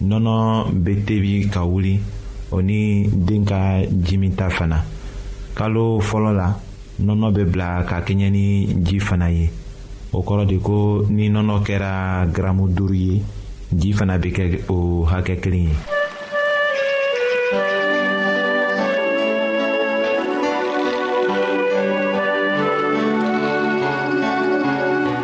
nɔnɔ bɛ tebi ka wuli o ni den ka jimita fana kalo fɔlɔ la nɔnɔ bɛ bila ka kɛɲɛ ni ji fana ye o kɔrɔ de ko ni nɔnɔ kɛra garamu duuru ye ji fana bɛ kɛ o hakɛ kelen ye.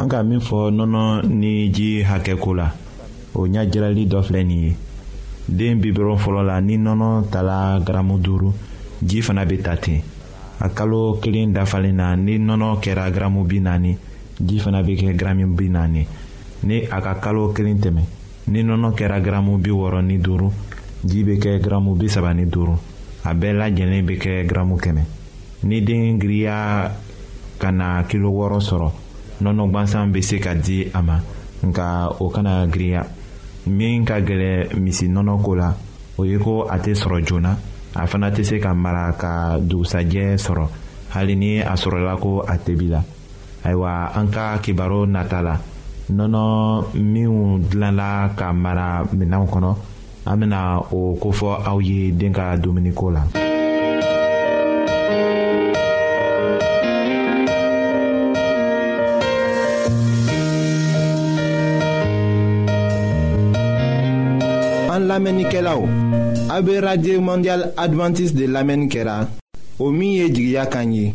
an ka min fɔ nɔnɔ ni ji hakɛ ko la o ɲajirali dɔ filɛ nin ye den bibɔrɔn fɔlɔ la ni nɔnɔ tala garamu duuru ji fana bɛ ta ten a kalo kelen dafalen na ni nɔnɔ kɛra garamu bi naani ji fana bɛ kɛ garamu bi naani ni a ka kalo kelen tɛmɛ ni nɔnɔ kɛra garamu bi wɔɔrɔ ni duuru ji bɛ kɛ garamu bi saba ni duuru a bɛɛ lajɛlen bɛ kɛ garamu kɛmɛ ni den giriya ka na kilo wɔɔrɔ sɔrɔ nɔnɔ gansan bɛ se ka di a ma nka o kana giriya min ka gɛlɛ misi nɔnɔ ko la o ye ko a tɛ sɔrɔ joona a fana tɛ se ka mara ka dugusajɛ sɔrɔ hali ni a sɔrɔla ko a tebi la ayiwa an ka kibaru nata la nɔnɔ minnu dilanla ka mara minɛnw kɔnɔ an bɛna o kofɔ aw ye den ka dumuniko la. an lamɛnnikɛlaw a bɛ radio mondial adventiste de lamɛnni kɛra o min ye jigiya kan ye.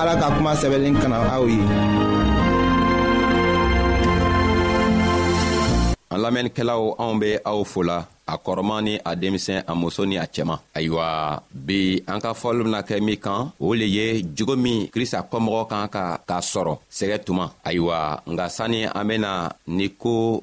ala ka kuma sɛbɛnlen kana aw ye an lamɛnnikɛlaw anw be aw fola a kɔrɔman ni a denmisɛn a muso ni a cɛman ayiwa bi an ka fɔli bena kɛ min kan o le ye jogo min krista kɔmɔgɔ kan ka k'a sɔrɔ sɛgɛ tuma ayiwa nka sanni an bena ni ko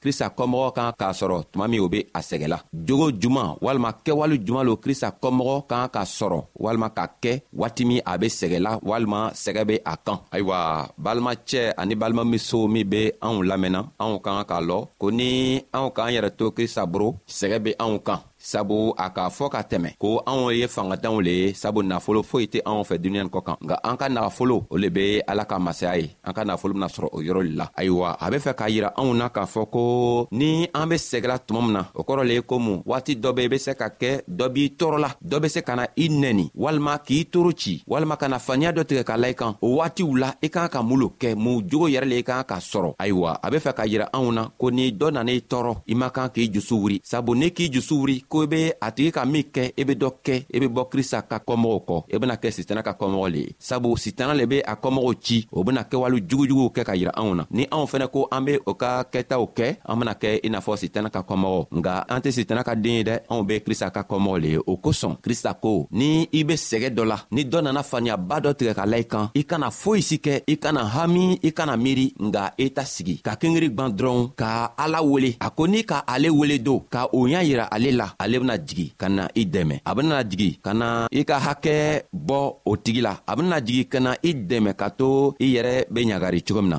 krista kɔmɔgɔ kan k'a sɔrɔ tuma min o be a sɛgɛla jogo juman walima kɛwale juman lo krista kɔmɔgɔ kan ka sɔrɔ walima ka kɛ waati min a be sɛgɛla walima sɛgɛ be a kan ayiwa balimacɛ ani balimamuso min be anw lamɛnna anw ka kan k'a lɔ ko ni anw k'an yɛrɛ to krista boro sɛgɛ be anw kan sabu a k'a fɔ ka tɛmɛ ko anw ye fangatanw le ye sabu nafolo foyi tɛ anw fɛ duniɲa kɔ kan nka an ka nafolo o le be ala ka masaya ye an ka nafolo bena sɔrɔ o yɔrɔ le la ayiwa a be fɛ k'a yira anw na k'a fɔ ko ni an be sɛgɛla tuma min na o kɔrɔ le ye komu waati dɔ be i be se ka kɛ dɔ b'i tɔɔrɔla dɔ be se ka na i nɛni walima k'i toro ci walima ka na faniya dɔ tigɛ ka la i kan o waatiw la i k'an ka mun lo kɛ mun jogo yɛrɛ le i k'an ka sɔrɔ ayiwa a be fɛ k'a yira anw na ko ni dɔ nana i tɔɔrɔ i man kan k'i jusu wuri sabu n'i k'i jusu wuri ko i be a tigi ka min kɛ i be dɔ kɛ i be bɔ krista ka kɔmɔgɔw kɔ i bena kɛ sitana ka kɔmɔgɔ le ye sabu sitana le be a kɔmɔgɔw ci o bena kɛwale jugujuguw kɛ ka yira anw na ni anw fɛnɛ ko an be o ka kɛtaw kɛ an bena kɛ i n'a fɔ sitana ka kɔmɔgɔ nka an tɛ sitana ka den ye dɛ anw be krista ka kɔmɔgɔ le ye o kosɔn krista ko ni i be sɛgɛ dɔ la ni dɔ nana faniyaba dɔ tigɛ ka la i kan i kana foyi si kɛ i kana hami i kana miiri nga i e ta sigi ka kengeri gwan dɔrɔn ka ala wele a ko ni ka ale wele don ka o y'a yira ale la ale bena jigi ka na i dɛmɛ a benana jigi ka na i ka hakɛ bɔ o tigi la a benana jigi ka na i dɛmɛ ka to i yɛrɛ be ɲagari cogo min na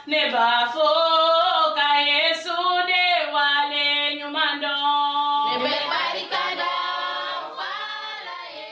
ne b'a fɔ ka yesu de wale ɲuman dɔn ne bɛ barika da fala ye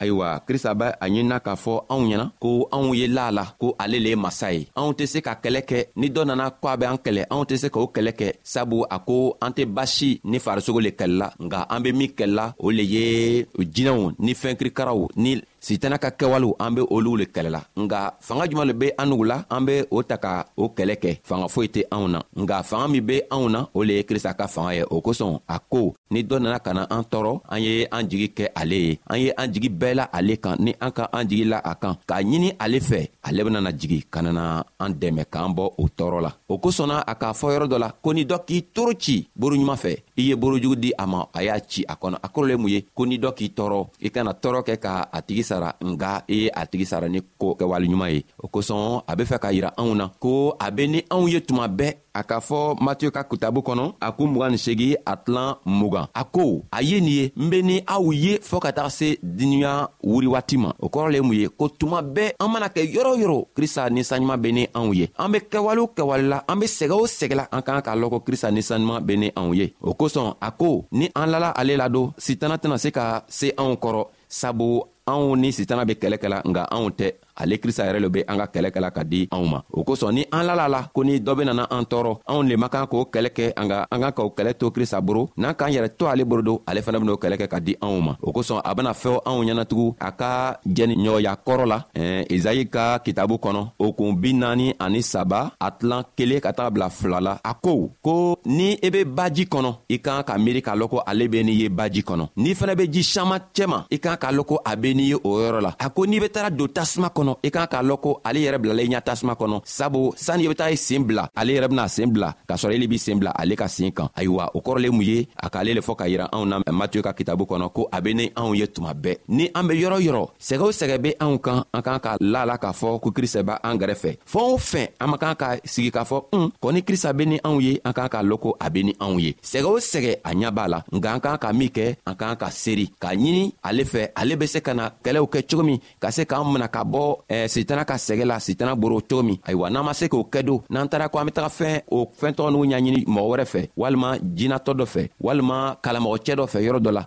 ayiwa krista bɛ a ɲinina k'a fɔ anw ɲɛna ko anw ye laa la ko ale le ye masa ye anw tɛ se ka kɛlɛ kɛ ni dɔ nana ko a bɛ an kɛlɛ anw tɛ se k'o kɛlɛ kɛ sabu a ko an tɛ basi ni farisogo le kɛlɛla nka an be min kɛlɛla o le ye jinɛw ni fɛnkirikaraw ni sitana ka kɛwalew an be olu le kɛlɛla nga fanga juman le be an nugu la an be o ta ka o kɛlɛ kɛ fanga foyi tɛ anw na nga fanga min be anw na o le ye krista ka fanga ye o kosɔn a ko ni dɔ nana ka na an tɔɔrɔ an ye an jigi kɛ ale ye an ye an jigi bɛɛ la ale kan ni an ka an jigi la a kan k'a ɲini ale fɛ ale benana jigi ka nana an dɛmɛ k'an bɔ o tɔɔrɔ la o kosɔnna a k'a fɔ yɔrɔ dɔ la ko ni dɔ k'i toro ci boro ɲuman fɛ i ye borojugu di a ma a y'a ci a kɔnɔ a kɔrɔ le mun ye ko ni dɔ k'i tɔɔrɔ i kana tɔɔrɔ kɛ ka a tigi sara nga i ye a tigi sara ni ko kɛwale ɲuman ye o kosɔn a be fɛ k'a yira anw na ko a be ni anw ye tuma bɛɛ a k'a fɔ matiyo ka kitabu kɔnɔ a ko mugan ni segi a tilan mugan a ko a ye nin ye n be ni aw ye fɔɔ ka taga se duniɲa wuri waati ma o kɔrɔ le ye mun ye ko tuma bɛɛ an mana kɛ yɔrɔ yɔrɔ krista ninsanɲuman bɛ ni anw ye an be kɛwale o kɛwale la an be sɛgɛ o sɛgɛ la an k'an k'a lɔn ko krista ninsanɲuman bɛ ni anw ye o kosɔn a ko ni an lala ale la don sitana tɛna se ka se anw kɔrɔ sabu anw ni sitana be kɛlɛ kɛla nka anw tɛ ale krista yɛrɛ le be an ka kɛlɛ kɛla ka di anw ma o kosɔn ni an lala la ko ni dɔ be nana an tɔɔrɔ anw le man kan k'o kɛlɛ kɛ an ka an kan k'o kɛlɛ to krista boro n'an k'an yɛrɛ to ale boro don ale fana ben'o kɛlɛ kɛ ka di anw ma o kosɔn a bena fɛw anw ɲɛnatugun a ka jɛni ɲɔgɔnya kɔrɔ la eh, izayi ka kitabu kɔnɔ o kun bi naani ani saba a tilan kelen ka taga bila fila la a ko ko ni i e be baji kɔnɔ i kan ka miiri k'a lɔn ko ale be n'i ye baji kɔnɔ n'i fana be ji saman cɛma i kan k'a lɔn ko a be n'i ye o yɔrɔ la a ko n'i be taara don tasuma kɔnɔ i kan k'a lɔn ko ale yɛrɛ bilala i ɲa tasuma kɔnɔ sabu sani i be taa i seen bila ale yɛrɛ bena seen bila k'a sɔrɔ ele b'i seen bila ale ka seen kan ayiwa o kɔrɔlen mun ye a k'ale le fɔ ka yira anw na matiyo ka kitabu kɔnɔ ko a be ni anw ye tuma bɛɛ ni an be yɔrɔ yɔrɔ sɛgɛ o sɛgɛ be anw kan an kan ka la la k'a fɔ ko krista b' an gɛrɛfɛ fɛn o fɛn an man kan ka sigi k'a fɔ un kɔ ni krista be ni anw ye an k'an k'a lɔn ko a be ni anw ye sɛgɛ o sɛgɛ a ɲa b'a la nka an k'an ka min kɛ an k'an ka seeri k'a ɲini ale fɛ ale be se ka na kɛlɛw kɛ cogo min ka se k'an mina ka bɔ eh, sitana ka sɛgɛ la sitana boro cogo min ayiwa n'an ma se k'o kɛ don n'an taara ko an be taga fɛn o fɛntɔgɔ n'u ɲaɲini mɔgɔ wɛrɛ fɛ walima jinatɔ dɔ fɛ walima kalamɔgɔcɛ dɔ fɛ yɔrɔ dɔ la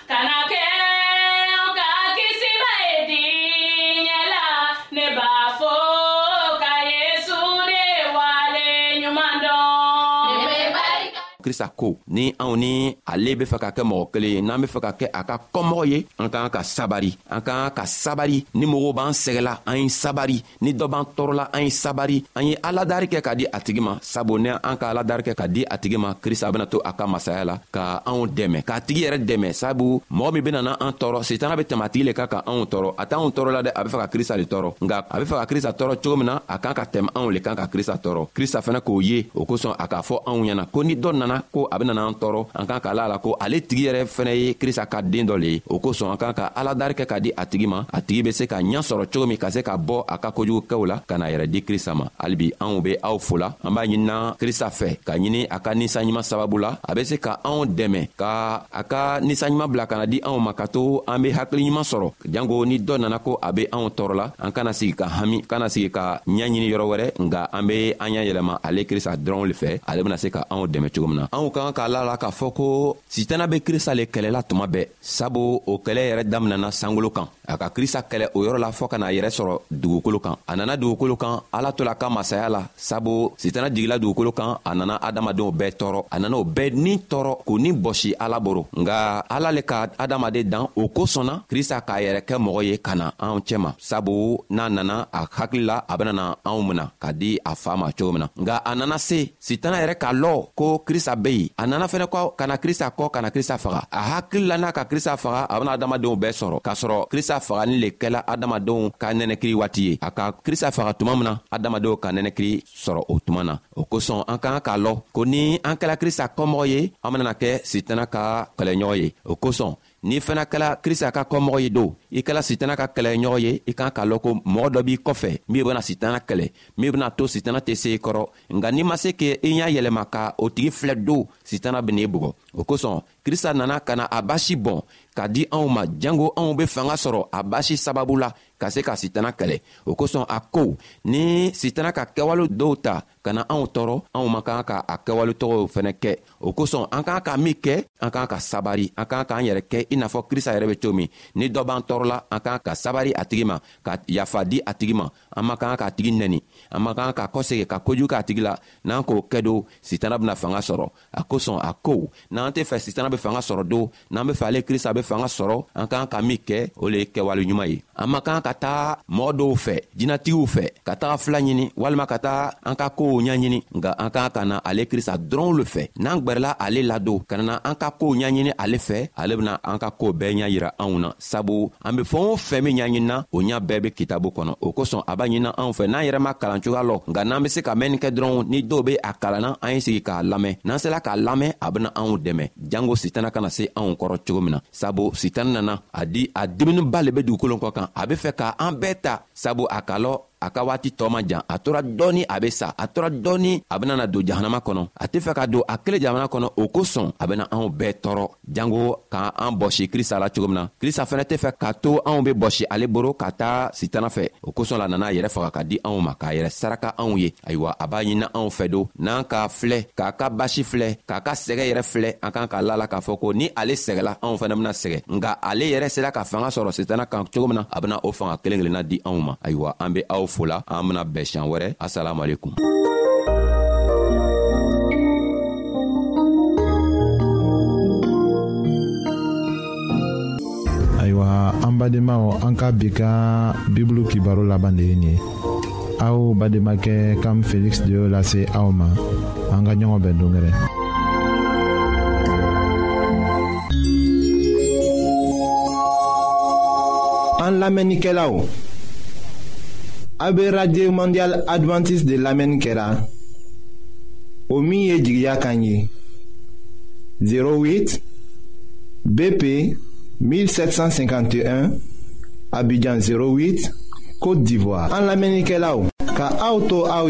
krista ko ni anw ni ale be fɛ ka kɛ mɔgɔ kelen ye n'an be fɛ ka kɛ a ka kɔmɔgɔ ye an k'an ka sabari an k'an ka sabari ni mɔgɔw b'an sɛgɛla an ye sabari ni dɔ b'an tɔɔrɔla an ye sabari an ye aladari kɛ ka di a tigi ma sabu ni an ka aladari kɛ ka di a tigi ma krista bena to a ka masaya la ka anw dɛmɛ k'a tigi yɛrɛ dɛmɛ sabu mɔgɔ min benana an tɔɔrɔ setana be tɛmɛ a tigi le ka ka anw tɔɔrɔ a t'anw tɔɔrɔ la dɛ a be fɛ ka krista le tɔɔrɔ nka a be fɛ ka krista tɔɔrɔ cogo min na a kan ka tɛmɛ anw le kan ka krista tɔɔrɔ krista fɛnɛ k'o ye o kosɔn a k'a fɔ anw ɲɛna ko ni dɔ nana ko a benana an tɔɔrɔ an kan k'a la a la ko ale tigi yɛrɛ fɛnɛ ye krista ka den dɔ le ye o kosɔn an kan ka aladari kɛ ka di a tigi ma a tigi be se ka ɲa sɔrɔ cogo min ka se ka bɔ a ka kojugukɛw la ka na yɛrɛ di krista ma halibi anw be aw fola an b'a ɲinina krista fɛ ka ɲini a ka ninsanɲuman sababu la a be se ka anw dɛmɛ ka a ka ninsanɲuman bila kana di anw ma ka to an be hakiliɲuman sɔrɔ janko ni dɔ nana ko a be anw tɔɔrɔ la an kana sigi ka hami kana sigi ka ɲa ɲini yɔrɔ wɛrɛ nga an be an y'a yɛlɛma ale krista dɔrɔnw le fɛ ale bena se ka anw dɛmɛ cogo min na anw ka kan k'a la la k'a fɔ ko sitana be krista le kɛlɛla tuma bɛɛ sabu o kɛlɛ yɛrɛ daminɛna sankolo kan a ka krista kɛlɛ o yɔrɔ la fɔɔ ka n'a yɛrɛ sɔrɔ dugukolo kan a nana dugukolo kan ala tola ka masaya la sabu sitana jigila dugukolo kan a nana adamadenw bɛɛ tɔɔrɔ a nana o bɛɛ ni tɔɔrɔ k'o ni bɔsi ala boro nka ala le ka adamaden dan o kosɔnna krista k'a yɛrɛ kɛ mɔgɔ ye ka na anw cɛma sabu n'a nana a hakili la a benana anw mina ka di a faa ma cogo min na nka a nana se sitana yɛrɛ k'a lɔ ko krista be yen a nana fɛnɛ kɔ ka na krista kɔ ka na krista faga a hakili la n'a ka krista faga a bena adamadenw bɛɛ sɔrɔ k'a sɔrɔ krista fagali le kɛla adamadenw ka nɛnɛkiri waati ye a ka krista faga tuma min na adamadenw ka nɛnɛkiri sɔrɔ o tuma na o kosɔn an ka kan k'a lɔ ko ni an kɛla krista kɔmɔgɔ ye an benana kɛ sitana ka kɛlɛɲɔgɔn ye o kosɔn n'i fana kɛla krista ka kɔmɔgɔ ye don i kɛla sitana ka kɛlɛɲɔgɔn ye i kan k'a lɔn ko mɔgɔ dɔ b'i kɔfɛ min bena sitana kɛlɛ min bena to sitana tɛ se i kɔrɔ nka n'i ma se ke i y'a yɛlɛma ka o tigi filɛ don sitana ben'i bugɔ o kosɔn krista nana ka na a basi bɔn ka di anw ma jango anw be fanga sɔrɔ a basi sababu la ka se ka sitana kɛlɛ o kosɔn a ko ni sitana ka kɛwale dɔw ta ka na anw tɔɔrɔ anw man kan ka a kɛwale tɔgɔw fɛnɛ kɛ o kosɔn an k'an ka min kɛ an k'an ka sabari an k'an k'an yɛrɛ kɛ i n'a fɔ krista yɛrɛ be cogo min ni dɔ b'an tɔɔrɔla an k'an ka sabari a tigi ma ka yafa di a tigi ma an man kan k'a tigi nɛni an man kan ka kɔsegi ka kojugu k'a tigi la n'an k'o kɛ don sitana bena fanga sɔrɔ a kosɔn a ko n'an tɛ fɛ sitana bɛ fanga sɔrɔ don n'an bɛ fɛ ale krista bɛ fanga sɔrɔ an k'an ka min kɛ o le ye kɛwale ɲuman ye an man kan ka taa mɔgɔ dɔw fɛ jinatigiw fɛ ka taga fila ɲini walima ka taa an ka kow ɲaɲini nka an k'an ka na ale krista dɔrɔnw le fɛ n'an gwɛrɛla ale ladon ka na an ka kow ɲaɲini ale fɛ ale bena an ka koo bɛɛ ɲa yira anw na sabu an be fɛɛn o fɛn min ɲaɲinina o ɲa bɛɛ be kitabu kɔnɔ o kosɔn a b'a ɲinina anw fɛ n'an yɛrɛ ma kalan cogoya lɔ nka n'an be se ka mɛnni kɛ dɔrɔn ni dɔw be a kalanna an ye sigi k'a lamɛn n'an sela k'a lamɛn a bena anw dɛmɛ jango sitana kana se anw kɔrɔ cogo min na sabu sitana nana a di a diminiba le be dugukolon kɔ kan a be fɛ ka an bɛɛ ta sabu a ka lɔ a ka waati tɔɔ man jan a tora dɔɔni a be sa a tora dɔɔni a benana don jahanama kɔnɔ a tɛ fɛ ka don a kelen jamana kɔnɔ o kosɔn a bena anw bɛɛ tɔɔrɔ jango ka an bɔsi krista la cogo min na krista fɛnɛ tɛ fɛ k'a to anw be bɔsi ale boro ka taa sitana fɛ o kosɔn la nana a yɛrɛ faga ka di anw ma k'a yɛrɛ saraka anw ye ayiwa a b'a ɲinina anw fɛ don n'an k'a filɛ k'a ka basi filɛ k'a ka sɛgɛ yɛrɛ filɛ an kan k'a la la k'a fɔ ko ni ale sɛgɛla anw fɛnɛ bena sɛgɛ nka ale yɛrɛ sera ka fanga sɔrɔ sitana kan cogo min na a bena o fanga kelen kelenna di anw ma ayiwa an be aw fola an bena bɛn siɲan wɛrɛ asalamualekum ayiwa an badenmaw an ka bi ka bibulu kibaro laban de ye nin ye aw bademakɛ kam feliksi de y'o lase aw ma an ka ɲɔgɔn bɛn dongɛrɛ an lamɛnnikɛlaw a bɛ radio mondial adventiste de lamɛnni kɛra o min ye jigiya kan ye 08 BP 1751 Abidjan 08 Côte d'Ivoire. En l'Amérique là, ka auto au